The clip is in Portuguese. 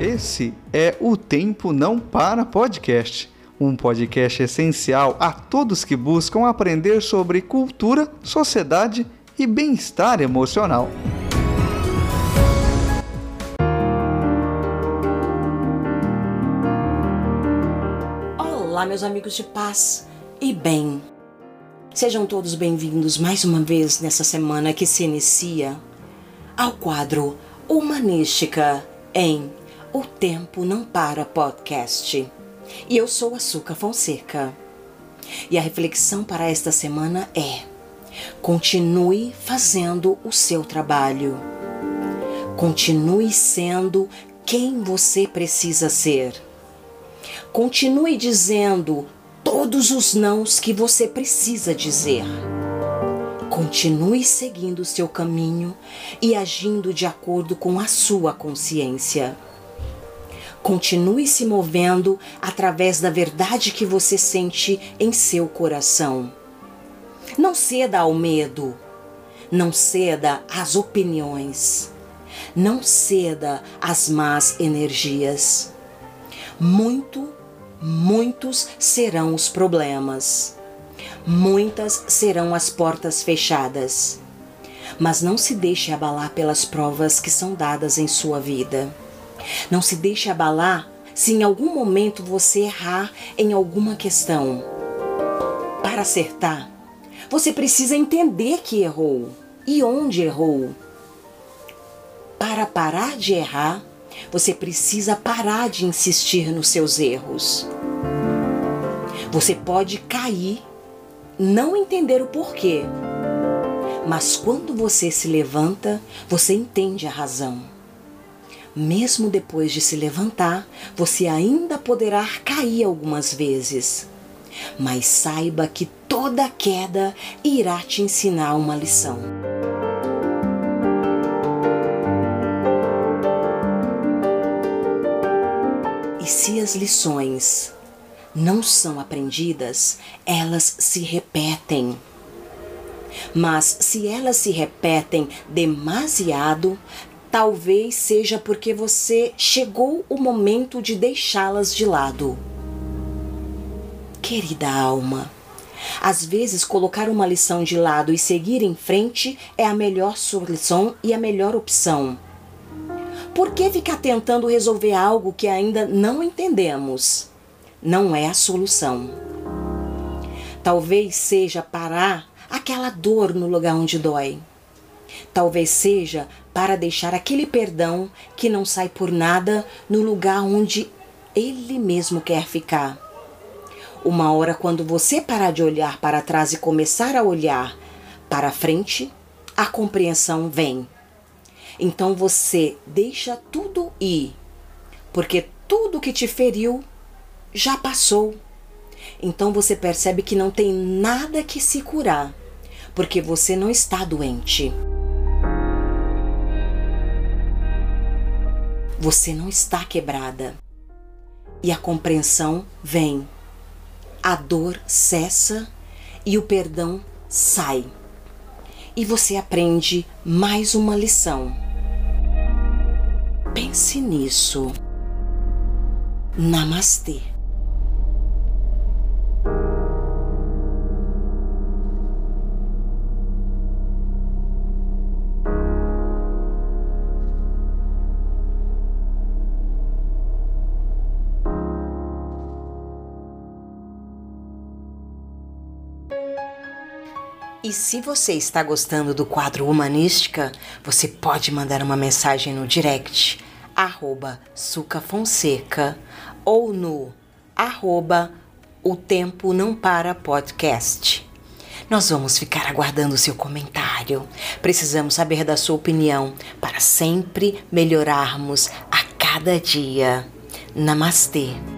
Esse é o Tempo Não Para Podcast, um podcast essencial a todos que buscam aprender sobre cultura, sociedade e bem-estar emocional. Olá, meus amigos de paz e bem. Sejam todos bem-vindos mais uma vez nessa semana que se inicia ao quadro Humanística em O Tempo Não Para Podcast. E eu sou a Suca Fonseca. E a reflexão para esta semana é: continue fazendo o seu trabalho. Continue sendo quem você precisa ser. Continue dizendo todos os nãos que você precisa dizer. Continue seguindo o seu caminho e agindo de acordo com a sua consciência. Continue se movendo através da verdade que você sente em seu coração. Não ceda ao medo, não ceda às opiniões, não ceda às más energias. Muito muitos serão os problemas, muitas serão as portas fechadas. Mas não se deixe abalar pelas provas que são dadas em sua vida. Não se deixe abalar se em algum momento você errar em alguma questão. Para acertar, você precisa entender que errou e onde errou. Para parar de errar, você precisa parar de insistir nos seus erros. Você pode cair, não entender o porquê, mas quando você se levanta, você entende a razão. Mesmo depois de se levantar, você ainda poderá cair algumas vezes. Mas saiba que toda queda irá te ensinar uma lição. se as lições não são aprendidas, elas se repetem. Mas se elas se repetem demasiado, talvez seja porque você chegou o momento de deixá-las de lado. Querida alma, às vezes colocar uma lição de lado e seguir em frente é a melhor solução e a melhor opção. Por que ficar tentando resolver algo que ainda não entendemos? Não é a solução. Talvez seja parar aquela dor no lugar onde dói. Talvez seja para deixar aquele perdão que não sai por nada no lugar onde ele mesmo quer ficar. Uma hora, quando você parar de olhar para trás e começar a olhar para frente, a compreensão vem. Então você deixa tudo ir, porque tudo que te feriu já passou. Então você percebe que não tem nada que se curar, porque você não está doente. Você não está quebrada. E a compreensão vem. A dor cessa e o perdão sai. E você aprende mais uma lição Pense nisso. Namastê. E se você está gostando do quadro Humanística, você pode mandar uma mensagem no direct arroba Suca Fonseca ou no arroba O Tempo Não Para Podcast. Nós vamos ficar aguardando seu comentário. Precisamos saber da sua opinião para sempre melhorarmos a cada dia. Namastê!